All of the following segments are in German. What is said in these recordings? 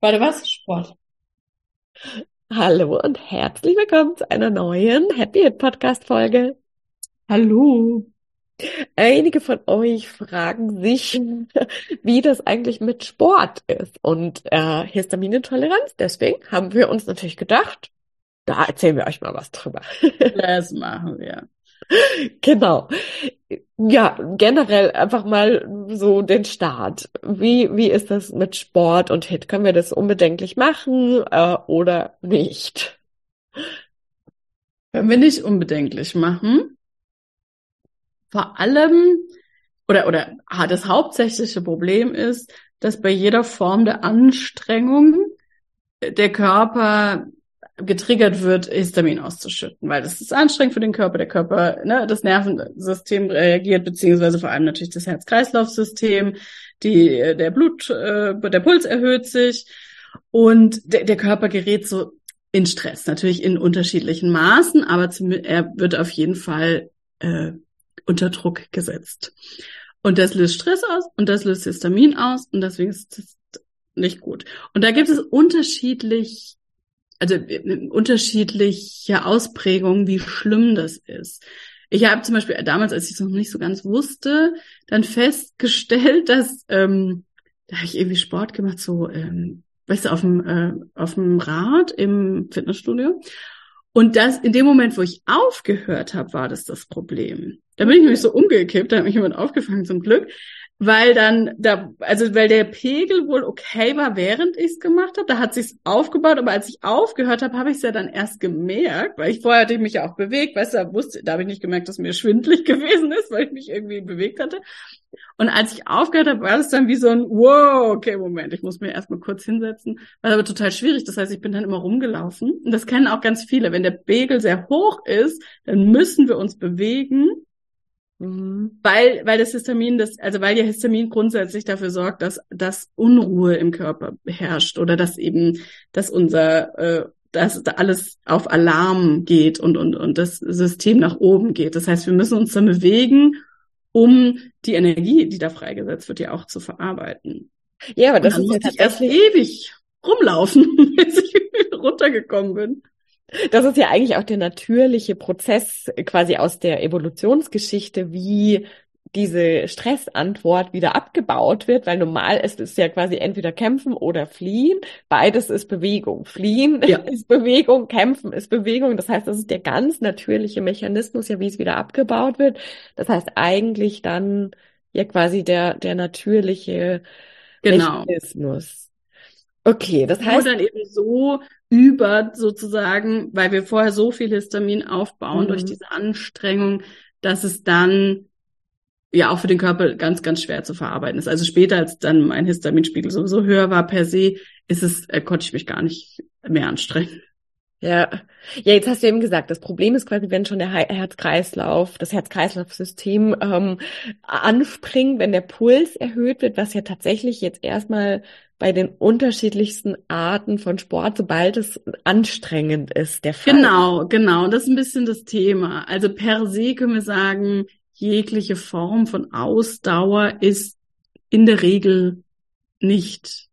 Warte, was? Sport. Hallo und herzlich willkommen zu einer neuen Happy Hit Podcast Folge. Hallo. Einige von euch fragen sich, wie das eigentlich mit Sport ist und äh, Histaminintoleranz. Deswegen haben wir uns natürlich gedacht, da erzählen wir euch mal was drüber. Das machen wir. Genau. Ja, generell einfach mal so den Start. Wie, wie ist das mit Sport und Hit? Können wir das unbedenklich machen äh, oder nicht? Können wir nicht unbedenklich machen. Vor allem, oder, oder ah, das hauptsächliche Problem ist, dass bei jeder Form der Anstrengung der Körper getriggert wird, Histamin auszuschütten, weil das ist anstrengend für den Körper. Der Körper, ne, das Nervensystem reagiert, beziehungsweise vor allem natürlich das Herz-Kreislauf-System, die, der Blut, äh, der Puls erhöht sich und der, der Körper gerät so in Stress, natürlich in unterschiedlichen Maßen, aber zum, er wird auf jeden Fall äh, unter Druck gesetzt. Und das löst Stress aus und das löst Histamin aus und deswegen ist das nicht gut. Und da gibt es unterschiedlich also äh, unterschiedliche Ausprägungen, wie schlimm das ist. Ich habe zum Beispiel damals, als ich es noch nicht so ganz wusste, dann festgestellt, dass ähm, da habe ich irgendwie Sport gemacht, so ähm, weißt du, auf dem äh, auf dem Rad im Fitnessstudio. Und das in dem Moment, wo ich aufgehört habe, war das das Problem. Da bin ich nämlich so umgekippt, da hat mich jemand aufgefangen zum Glück weil dann da, also weil der Pegel wohl okay war, während ich es gemacht habe, da hat sich's aufgebaut, aber als ich aufgehört habe, habe ich es ja dann erst gemerkt, weil ich vorher hatte ich mich ja auch bewegt, weißt du, da wusste, da habe ich nicht gemerkt, dass mir schwindlig gewesen ist, weil ich mich irgendwie bewegt hatte. Und als ich aufgehört habe, war das dann wie so ein, wow, okay, Moment, ich muss mir erstmal kurz hinsetzen. War aber total schwierig. Das heißt, ich bin dann immer rumgelaufen. Und das kennen auch ganz viele. Wenn der Pegel sehr hoch ist, dann müssen wir uns bewegen Mhm. Weil, weil das Histamin, das, also weil ja Histamin grundsätzlich dafür sorgt, dass, dass Unruhe im Körper herrscht oder dass eben, dass unser, äh, dass alles auf Alarm geht und, und, und das System nach oben geht. Das heißt, wir müssen uns dann bewegen, um die Energie, die da freigesetzt wird, ja auch zu verarbeiten. Ja, aber das ist ja tatsächlich ewig rumlaufen, bis ich runtergekommen bin. Das ist ja eigentlich auch der natürliche Prozess quasi aus der Evolutionsgeschichte, wie diese Stressantwort wieder abgebaut wird, weil normal ist es ja quasi entweder kämpfen oder fliehen. Beides ist Bewegung. Fliehen ja. ist Bewegung, kämpfen ist Bewegung. Das heißt, das ist der ganz natürliche Mechanismus, ja, wie es wieder abgebaut wird. Das heißt eigentlich dann ja quasi der, der natürliche genau. Mechanismus. Okay, das heißt. Nur dann eben so über sozusagen, weil wir vorher so viel Histamin aufbauen mhm. durch diese Anstrengung, dass es dann ja auch für den Körper ganz, ganz schwer zu verarbeiten ist. Also später, als dann mein Histaminspiegel sowieso höher war per se, ist es, äh, konnte ich mich gar nicht mehr anstrengen. Ja, ja, jetzt hast du eben gesagt, das Problem ist quasi, wenn schon der Herzkreislauf, das Herz-Kreislauf-System ähm, anspringt, wenn der Puls erhöht wird, was ja tatsächlich jetzt erstmal bei den unterschiedlichsten Arten von Sport, sobald es anstrengend ist, der Fall. Genau, genau, das ist ein bisschen das Thema. Also per se können wir sagen, jegliche Form von Ausdauer ist in der Regel nicht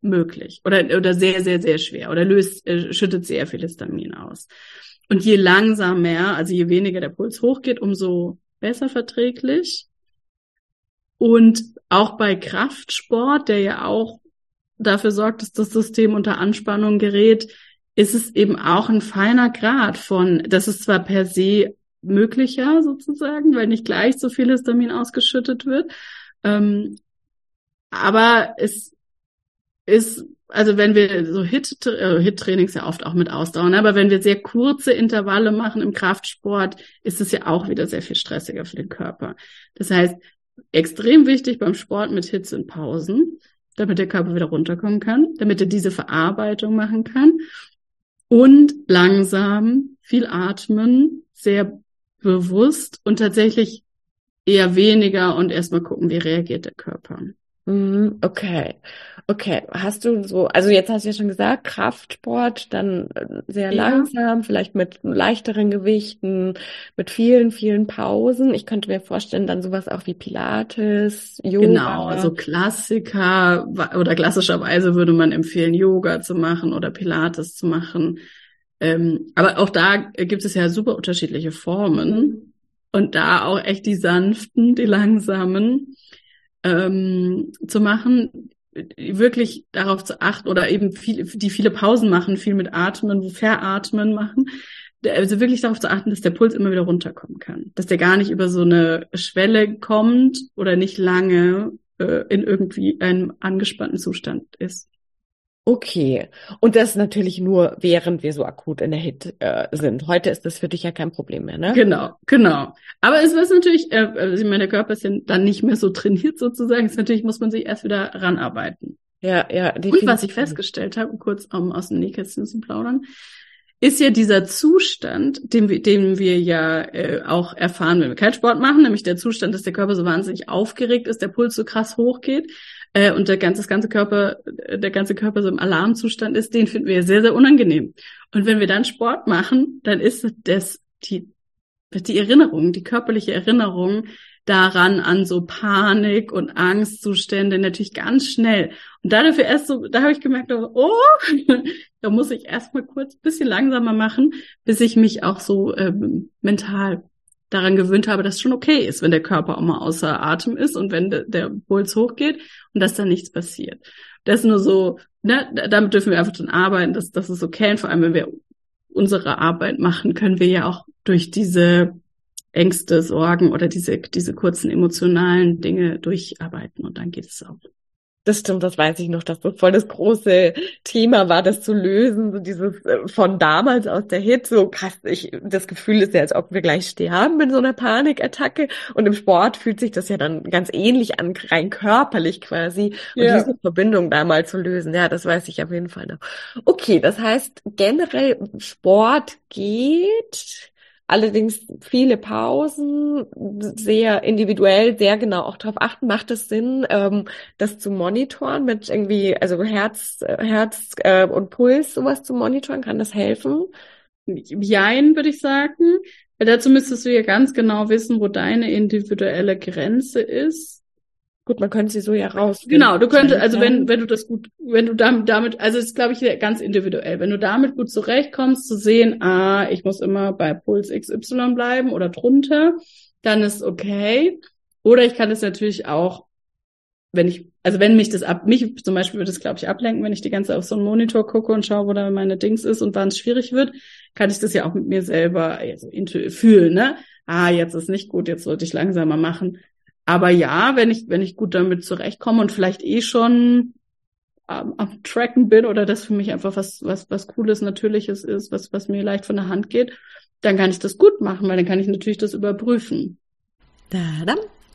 möglich oder, oder sehr, sehr, sehr schwer oder löst, äh, schüttet sehr viel Histamin aus. Und je langsamer, also je weniger der Puls hochgeht, umso besser verträglich. Und auch bei Kraftsport, der ja auch dafür sorgt, dass das System unter Anspannung gerät, ist es eben auch ein feiner Grad von, das ist zwar per se möglicher sozusagen, weil nicht gleich so viel Histamin ausgeschüttet wird, ähm, aber es ist, also wenn wir so Hit, äh, Hit-Trainings ja oft auch mit Ausdauern, aber wenn wir sehr kurze Intervalle machen im Kraftsport, ist es ja auch wieder sehr viel stressiger für den Körper. Das heißt, extrem wichtig beim Sport mit Hits und Pausen, damit der Körper wieder runterkommen kann, damit er diese Verarbeitung machen kann und langsam viel atmen, sehr bewusst und tatsächlich eher weniger und erstmal gucken, wie reagiert der Körper. Mhm, okay. Okay. Hast du so, also jetzt hast du ja schon gesagt, Kraftsport, dann äh, sehr Ja. langsam, vielleicht mit leichteren Gewichten, mit vielen, vielen Pausen. Ich könnte mir vorstellen, dann sowas auch wie Pilates, Genau, also Yoga. Klassiker oder klassischerweise würde man empfehlen, Yoga zu machen oder Pilates zu machen. Ähm, aber auch da gibt es ja super unterschiedliche Formen und da auch echt die sanften, die langsamen ähm, zu machen, wirklich darauf zu achten oder eben viel, die viele Pausen machen, viel mit Atmen, Veratmen machen. Also wirklich darauf zu achten, dass der Puls immer wieder runterkommen kann, dass der gar nicht über so eine Schwelle kommt oder nicht lange äh, in irgendwie einem angespannten Zustand ist. Okay. Und das natürlich nur, während wir so akut in der Hit äh, sind. Heute ist das für dich ja kein Problem mehr, ne? Genau, genau. Aber es ist natürlich, äh, also ich meine, der Körper ist ja dann nicht mehr so trainiert sozusagen. Es ist natürlich muss man sich erst wieder ranarbeiten. Ja, ja, Und was ich definitiv. festgestellt habe, kurz um aus dem Nähkästchen zu plaudern, ist ja dieser Zustand, den wir, den wir ja äh, auch erfahren, wenn wir keinen Sport machen, nämlich der Zustand, dass der Körper so wahnsinnig aufgeregt ist, der Puls so krass hochgeht äh, und der ganze, das ganze Körper, der ganze Körper so im Alarmzustand ist, den finden wir sehr, sehr unangenehm. Und wenn wir dann Sport machen, dann ist das die, die Erinnerung, die körperliche Erinnerung daran an so Panik und Angstzustände natürlich ganz schnell. Und da dafür erst so, da habe ich gemerkt, oh, da muss ich erst mal kurz bisschen langsamer machen, bis ich mich auch so ähm, mental daran gewöhnt habe, dass schon okay ist, wenn der Körper auch mal außer Atem ist und wenn de, der Puls hochgeht und dass da nichts passiert. Das ist nur so, ne, damit dürfen wir einfach dann arbeiten, dass das ist okay. Und vor allem, wenn wir unsere Arbeit machen, können wir ja auch durch diese Ängste, Sorgen oder diese, diese kurzen emotionalen Dinge durcharbeiten und dann geht es auch. Das stimmt, das weiß ich noch, dass das voll das große Thema war, das zu lösen, so dieses äh, von damals aus der Hit, so krass, ich, das Gefühl ist ja, als ob wir gleich sterben in so einer Panikattacke und im Sport fühlt sich das ja dann ganz ähnlich an, rein körperlich quasi und Ja. diese Verbindung da mal zu lösen, ja, das weiß ich auf jeden Fall noch. Okay, das heißt, generell Sport geht, Allerdings viele Pausen, sehr individuell, sehr genau auch darauf achten. Macht es Sinn, ähm, das zu monitoren mit irgendwie, also Herz, Herz äh, und Puls, sowas zu monitoren? Kann das helfen? Jein, würde ich sagen. Weil dazu müsstest du ja ganz genau wissen, wo deine individuelle Grenze ist. Gut, man könnte sie so ja rausfinden. Genau, du könntest, also wenn, wenn du das gut, wenn du damit, damit, also es ist, glaube ich, ganz individuell. Wenn du damit gut zurechtkommst, zu sehen, ah, ich muss immer bei Puls XY bleiben oder drunter, dann ist okay. Oder ich kann es natürlich auch, wenn ich, also wenn mich das ab, mich zum Beispiel würde es, glaube ich, ablenken, wenn ich die ganze Zeit auf so einen Monitor gucke und schaue, wo da meine Dings ist und wann es schwierig wird, kann ich das ja auch mit mir selber also, fühlen, ne? Ah, jetzt ist nicht gut, jetzt sollte ich langsamer machen. Aber ja, wenn ich, wenn ich gut damit zurechtkomme und vielleicht eh schon am, am Tracken bin oder das für mich einfach was, was, was Cooles, Natürliches ist, was, was mir leicht von der Hand geht, dann kann ich das gut machen, weil dann kann ich natürlich das überprüfen. Tadam,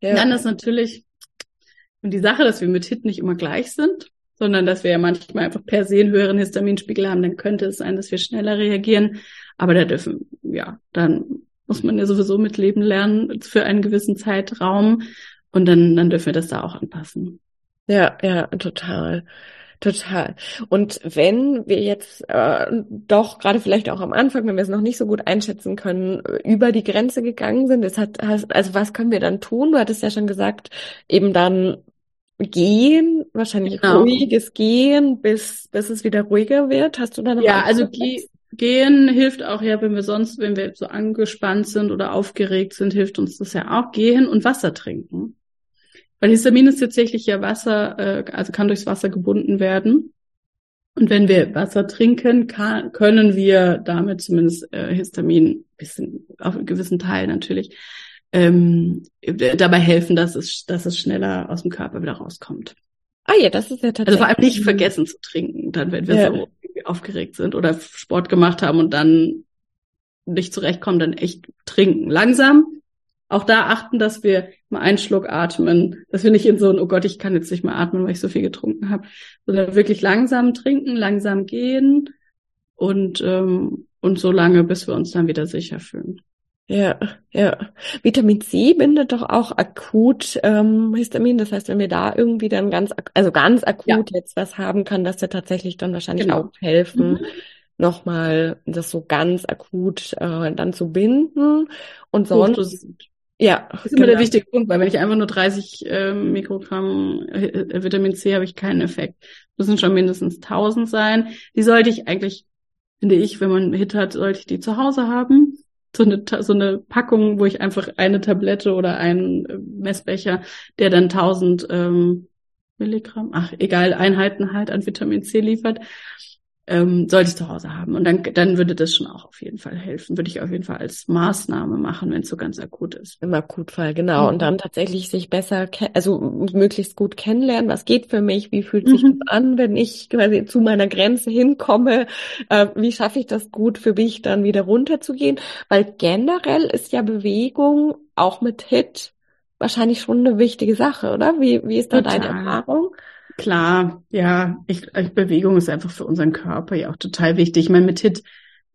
Ja. Dann ist natürlich und die Sache, dass wir mit HIT nicht immer gleich sind, sondern dass wir ja manchmal einfach per se einen höheren Histaminspiegel haben, dann könnte es sein, dass wir schneller reagieren. Aber da dürfen, ja, dann muss man ja sowieso mitleben lernen für einen gewissen Zeitraum. Und dann, dann dürfen wir das da auch anpassen. Ja, ja, total. Total. Und wenn wir jetzt äh, doch gerade vielleicht auch am Anfang, wenn wir es noch nicht so gut einschätzen können, über die Grenze gegangen sind, das hat, also was können wir dann tun? Du hattest ja schon gesagt, eben dann gehen, wahrscheinlich genau. ruhiges Gehen, bis bis es wieder ruhiger wird. Hast du da noch? Ja, also ge Gehen hilft auch ja, wenn wir sonst, wenn wir so angespannt sind oder aufgeregt sind, hilft uns das ja auch. Gehen und Wasser trinken. Weil Histamin ist tatsächlich ja Wasser, äh, also kann durchs Wasser gebunden werden. Und wenn wir Wasser trinken, kann, können wir damit zumindest äh, Histamin, bisschen auf einen gewissen Teil natürlich, ähm, dabei helfen, dass es, dass es schneller aus dem Körper wieder rauskommt. Ah ja, das ist ja tatsächlich. Also vor allem nicht vergessen zu trinken, dann wenn wir ja. so aufgeregt sind oder Sport gemacht haben und dann nicht zurechtkommen, dann echt trinken. Langsam. Auch da achten, dass wir mal einen Schluck atmen, dass wir nicht in so ein, oh Gott, ich kann jetzt nicht mehr atmen, weil ich so viel getrunken habe, sondern wirklich langsam trinken, langsam gehen und, ähm, und so lange, bis wir uns dann wieder sicher fühlen. Ja, ja. Vitamin C bindet doch auch akut ähm, Histamin. Das heißt, wenn wir da irgendwie dann ganz, also ganz akut ja. jetzt was haben, kann das ja tatsächlich dann wahrscheinlich genau. auch helfen, mhm. nochmal das so ganz akut äh, dann zu binden. Und sonst. Ja, das ist genau. immer der genau. wichtige Punkt, weil wenn ich einfach nur 30 äh, Mikrogramm äh, Vitamin C habe ich keinen Effekt. Müssen schon mindestens 1000 sein. Die sollte ich eigentlich, finde ich, wenn man Hit hat, sollte ich die zu Hause haben so eine, so eine Packung, wo ich einfach eine Tablette oder einen äh, Messbecher, der dann 1000 ähm, Milligramm, ach egal, Einheiten halt an Vitamin C liefert, ähm, sollte ich zu Hause haben. Und dann, dann würde das schon auch auf jeden Fall helfen. Würde ich auf jeden Fall als Maßnahme machen, wenn es so ganz akut ist. Im Akutfall, genau. Mhm. Und dann tatsächlich sich besser, also möglichst gut kennenlernen, was geht für mich, wie fühlt sich mhm. das an, wenn ich quasi zu meiner Grenze hinkomme, äh, wie schaffe ich das gut für mich, dann wieder runterzugehen. Weil generell ist ja Bewegung auch mit HIT wahrscheinlich schon eine wichtige Sache, oder? Wie, wie ist da Total. deine Erfahrung? Klar, ja, ich, ich, Bewegung ist einfach für unseren Körper ja auch total wichtig. Ich meine, mit HIT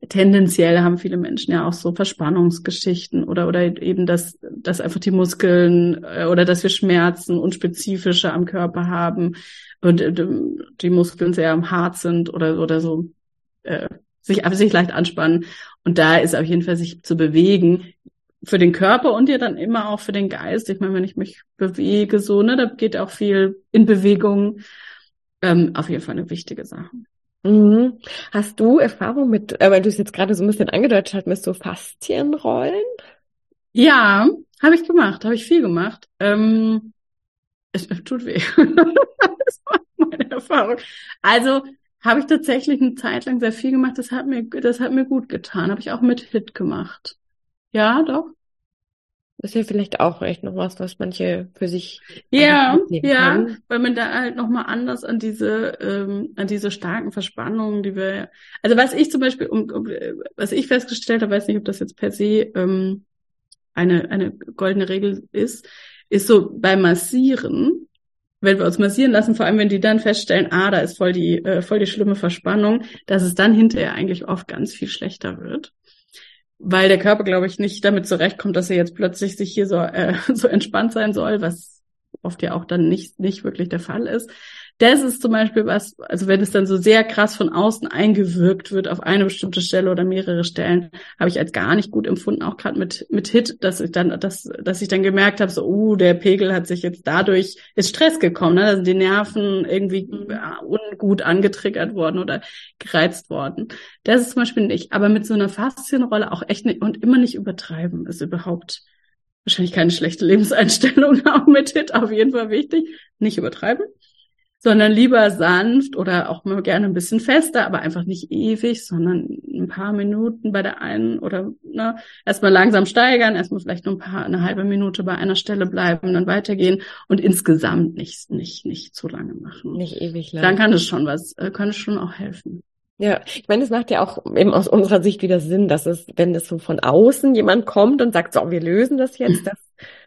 tendenziell haben viele Menschen ja auch so Verspannungsgeschichten oder oder eben dass dass einfach die Muskeln äh, oder dass wir Schmerzen unspezifischer am Körper haben und äh, die Muskeln sehr hart sind oder oder so äh, sich sich leicht anspannen und da ist auf jeden Fall sich zu bewegen für den Körper und ja dann immer auch für den Geist. Ich meine, wenn ich mich bewege, so, ne, da geht auch viel in Bewegung. Ähm, auf jeden Fall eine wichtige Sache. Mhm. Hast du Erfahrung mit, äh, weil du es jetzt gerade so ein bisschen angedeutet hast, mit so Faszienrollen? Ja, habe ich gemacht, habe ich viel gemacht. Ähm, es tut weh. das war meine Erfahrung. Also habe ich tatsächlich eine Zeit lang sehr viel gemacht. Das hat mir, das hat mir gut getan. Habe ich auch mit Hit gemacht. Ja, doch. Das ist ja vielleicht auch echt noch was, was manche für sich. Ja, ja, kann. weil man da halt nochmal anders an diese, ähm, an diese starken Verspannungen, die wir, also was ich zum Beispiel, um, um, was ich festgestellt habe, weiß nicht, ob das jetzt per se ähm, eine, eine goldene Regel ist, ist so beim Massieren, wenn wir uns massieren lassen, vor allem wenn die dann feststellen, ah, da ist voll die, äh, voll die schlimme Verspannung, dass es dann hinterher eigentlich oft ganz viel schlechter wird. Weil der Körper, glaube ich, nicht damit zurechtkommt, dass er jetzt plötzlich sich hier so, äh, so entspannt sein soll, was oft ja auch dann nicht, nicht wirklich der Fall ist. Das ist zum Beispiel was, also wenn es dann so sehr krass von außen eingewirkt wird auf eine bestimmte Stelle oder mehrere Stellen, habe ich als gar nicht gut empfunden, auch gerade mit mit Hit, dass ich dann, dass, dass ich dann gemerkt habe, so, uh, der Pegel hat sich jetzt dadurch ist Stress gekommen, ne? Da sind die Nerven irgendwie ja, ungut angetriggert worden oder gereizt worden. Das ist zum Beispiel nicht. Aber mit so einer Faszienrolle auch echt nicht und immer nicht übertreiben ist überhaupt wahrscheinlich keine schlechte Lebenseinstellung, auch mit Hit auf jeden Fall wichtig. Nicht übertreiben sondern lieber sanft oder auch mal gerne ein bisschen fester, aber einfach nicht ewig, sondern ein paar Minuten bei der einen oder ne, erstmal langsam steigern, erstmal vielleicht nur ein paar, eine halbe Minute bei einer Stelle bleiben, dann weitergehen und insgesamt nicht, nicht, nicht zu lange machen. Nicht ewig lang. Dann kann es schon was, äh, kann es schon auch helfen. Ja, ich meine, es macht ja auch eben aus unserer Sicht wieder Sinn, dass es, wenn es so von außen jemand kommt und sagt, so, wir lösen das jetzt, dass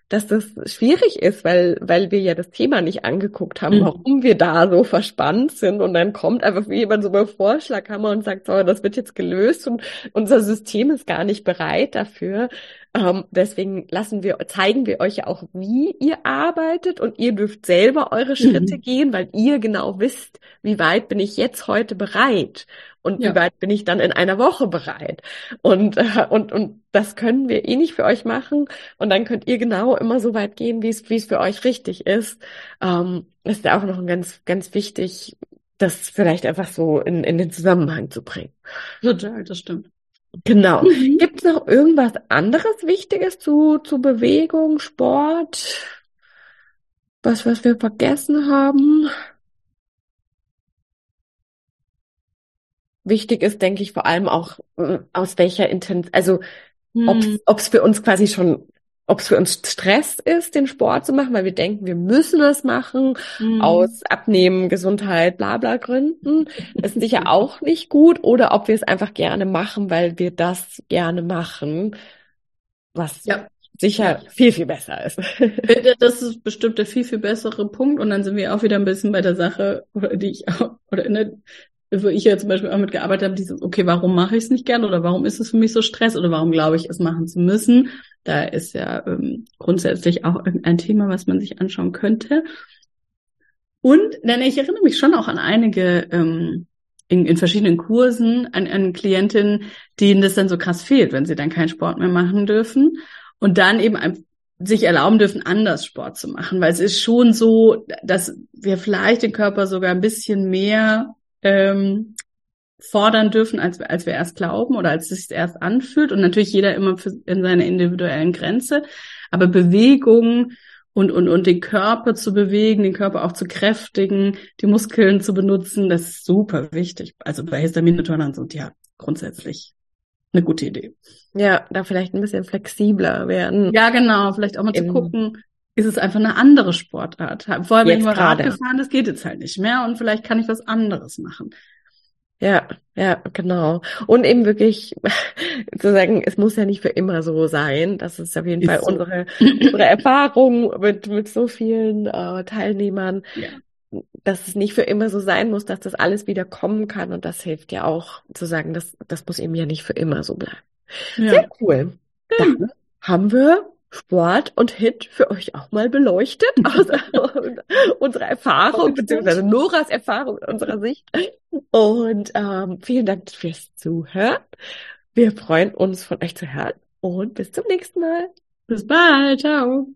dass das schwierig ist, weil, weil wir ja das Thema nicht angeguckt haben, mhm. warum wir da so verspannt sind. Und dann kommt einfach wie jemand so beim Vorschlaghammer und sagt, so, das wird jetzt gelöst und unser System ist gar nicht bereit dafür. Ähm, deswegen lassen wir, zeigen wir euch ja auch, wie ihr arbeitet und ihr dürft selber eure Schritte mhm. gehen, weil ihr genau wisst, wie weit bin ich jetzt heute bereit und ja. wie weit bin ich dann in einer Woche bereit. Und, äh, und, und das können wir eh nicht für euch machen. Und dann könnt ihr genau immer so weit gehen, wie es, wie es für euch richtig ist. Ähm, ist ja auch noch ein ganz, ganz wichtig, das vielleicht einfach so in, in den Zusammenhang zu bringen. Total, das stimmt. Genau. Mhm. Gibt es noch irgendwas anderes Wichtiges zu, zu Bewegung, Sport? Was, was wir vergessen haben? Wichtig ist, denke ich, vor allem auch, äh, aus welcher Intensität, also hm. ob es für uns quasi schon ob es für uns Stress ist, den Sport zu machen, weil wir denken, wir müssen es machen, mhm. aus Abnehmen, Gesundheit, bla bla Gründen, ist sicher auch nicht gut, oder ob wir es einfach gerne machen, weil wir das gerne machen, was ja. sicher ja. viel, viel besser ist. Das ist bestimmt der viel, viel bessere Punkt. Und dann sind wir auch wieder ein bisschen bei der Sache, die ich auch, oder in der, wo ich ja zum Beispiel auch mitgearbeitet habe, dieses, okay, warum mache ich es nicht gern oder warum ist es für mich so Stress oder warum glaube ich, es machen zu müssen? Da ist ja ähm, grundsätzlich auch ein Thema, was man sich anschauen könnte. Und denn ich erinnere mich schon auch an einige ähm, in, in verschiedenen Kursen an, an Klientinnen, denen das dann so krass fehlt, wenn sie dann keinen Sport mehr machen dürfen und dann eben sich erlauben dürfen, anders Sport zu machen, weil es ist schon so, dass wir vielleicht den Körper sogar ein bisschen mehr ähm, fordern dürfen, als, als wir erst glauben oder als es sich erst anfühlt. Und natürlich jeder immer für, in seiner individuellen Grenze. Aber Bewegung und, und, und den Körper zu bewegen, den Körper auch zu kräftigen, die Muskeln zu benutzen, das ist super wichtig. Also bei Histaminintoleranz und ja, grundsätzlich eine gute Idee. Ja, da vielleicht ein bisschen flexibler werden. Ja, genau. Vielleicht auch mal zu gucken, ist es einfach eine andere Sportart. Vorher bin ich mal Rad gefahren, das geht jetzt halt nicht mehr und vielleicht kann ich was anderes machen. Ja, ja, genau. Und eben wirklich zu sagen, es muss ja nicht für immer so sein. Das ist auf jeden ist Fall so. unsere, unsere Erfahrung mit, mit so vielen äh, Teilnehmern. Ja. Dass es nicht für immer so sein muss, dass das alles wieder kommen kann. Und das hilft ja auch zu sagen, das, das muss eben ja nicht für immer so bleiben. Ja. Sehr cool. Dann haben wir Sport und Hit für euch auch mal beleuchtet aus unserer Erfahrung, beziehungsweise Noras Erfahrung in unserer Sicht. Und ähm, vielen Dank fürs Zuhören. Wir freuen uns von euch zu hören und bis zum nächsten Mal. Bis bald. Ciao.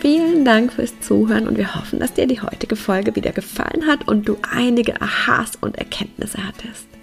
Vielen Dank fürs Zuhören und wir hoffen, dass dir die heutige Folge wieder gefallen hat und du einige Aha's und Erkenntnisse hattest.